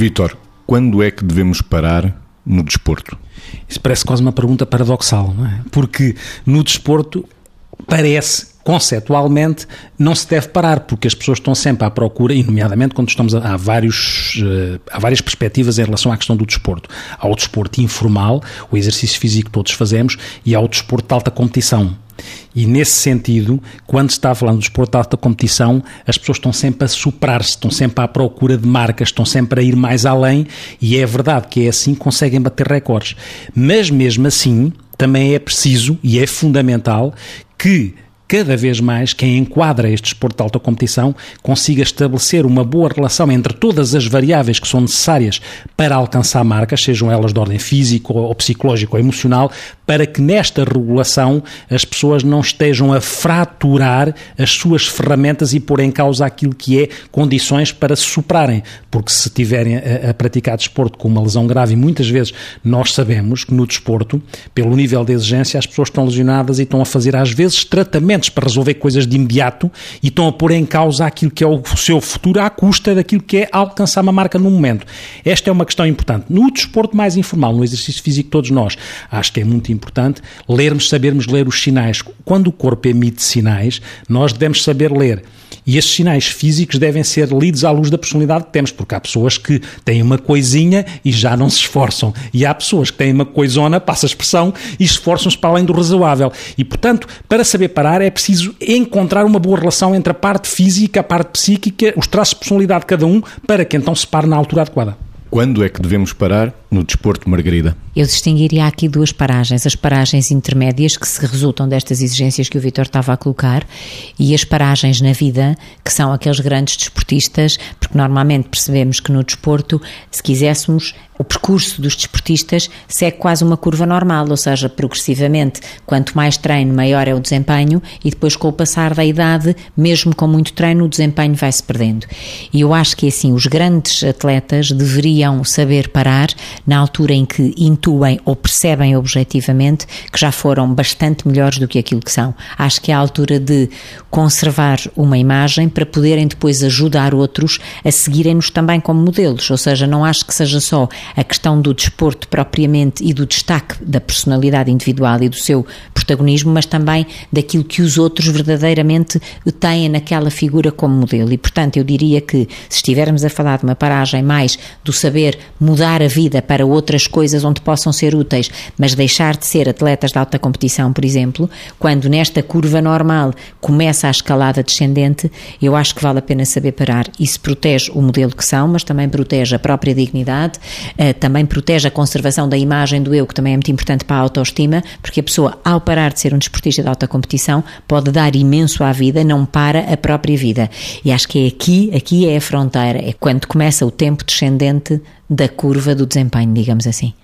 Vitor, quando é que devemos parar no desporto? Isso parece quase uma pergunta paradoxal, não é? Porque no desporto parece conceptualmente não se deve parar, porque as pessoas estão sempre à procura, e nomeadamente quando estamos a, há, vários, uh, há várias perspectivas em relação à questão do desporto. Há o desporto informal, o exercício físico que todos fazemos, e há o desporto de alta competição. E nesse sentido, quando se está falando do desporto de alta competição, as pessoas estão sempre a superar-se, estão sempre à procura de marcas, estão sempre a ir mais além, e é verdade que é assim que conseguem bater recordes. Mas mesmo assim, também é preciso e é fundamental que cada vez mais quem enquadra este desporto de alta competição consiga estabelecer uma boa relação entre todas as variáveis que são necessárias para alcançar marcas, sejam elas de ordem física ou psicológica ou emocional, para que nesta regulação as pessoas não estejam a fraturar as suas ferramentas e pôr em causa aquilo que é condições para se superarem. Porque se tiverem a, a praticar desporto com uma lesão grave, e muitas vezes nós sabemos que no desporto, pelo nível de exigência, as pessoas estão lesionadas e estão a fazer às vezes tratamentos para resolver coisas de imediato e estão a pôr em causa aquilo que é o seu futuro à custa daquilo que é alcançar uma marca no momento. Esta é uma questão importante. No desporto mais informal, no exercício físico, todos nós, acho que é muito importante lermos, sabermos ler os sinais. Quando o corpo emite sinais, nós devemos saber ler. E esses sinais físicos devem ser lidos à luz da personalidade que temos, porque há pessoas que têm uma coisinha e já não se esforçam. E há pessoas que têm uma coisona, passa a expressão, e esforçam-se para além do razoável. E, portanto, para saber parar é preciso encontrar uma boa relação entre a parte física, a parte psíquica, os traços de personalidade de cada um, para que então se pare na altura adequada. Quando é que devemos parar no desporto, Margarida? Eu distinguiria aqui duas paragens. As paragens intermédias, que se resultam destas exigências que o Vitor estava a colocar, e as paragens na vida, que são aqueles grandes desportistas, porque normalmente percebemos que no desporto, se quiséssemos, o percurso dos desportistas segue quase uma curva normal, ou seja, progressivamente, quanto mais treino, maior é o desempenho, e depois, com o passar da idade, mesmo com muito treino, o desempenho vai se perdendo. E eu acho que assim, os grandes atletas deveriam saber parar na altura em que intuem ou percebem objetivamente que já foram bastante melhores do que aquilo que são. Acho que é a altura de conservar uma imagem para poderem depois ajudar outros a seguirem-nos também como modelos, ou seja, não acho que seja só a questão do desporto propriamente e do destaque da personalidade individual e do seu protagonismo, mas também daquilo que os outros verdadeiramente têm naquela figura como modelo. E, portanto, eu diria que se estivermos a falar de uma paragem mais do saber mudar a vida para outras coisas onde possam ser úteis, mas deixar de ser atletas de alta competição, por exemplo, quando nesta curva normal começa a escalada descendente, eu acho que vale a pena saber parar. Isso protege o modelo que são, mas também protege a própria dignidade, eh, também protege a conservação da imagem do eu, que também é muito importante para a autoestima, porque a pessoa, ao parar de ser um desportista de alta competição, pode dar imenso à vida, não para a própria vida. E acho que é aqui, aqui é a fronteira, é quando começa o tempo descendente da curva do desempenho, digamos assim.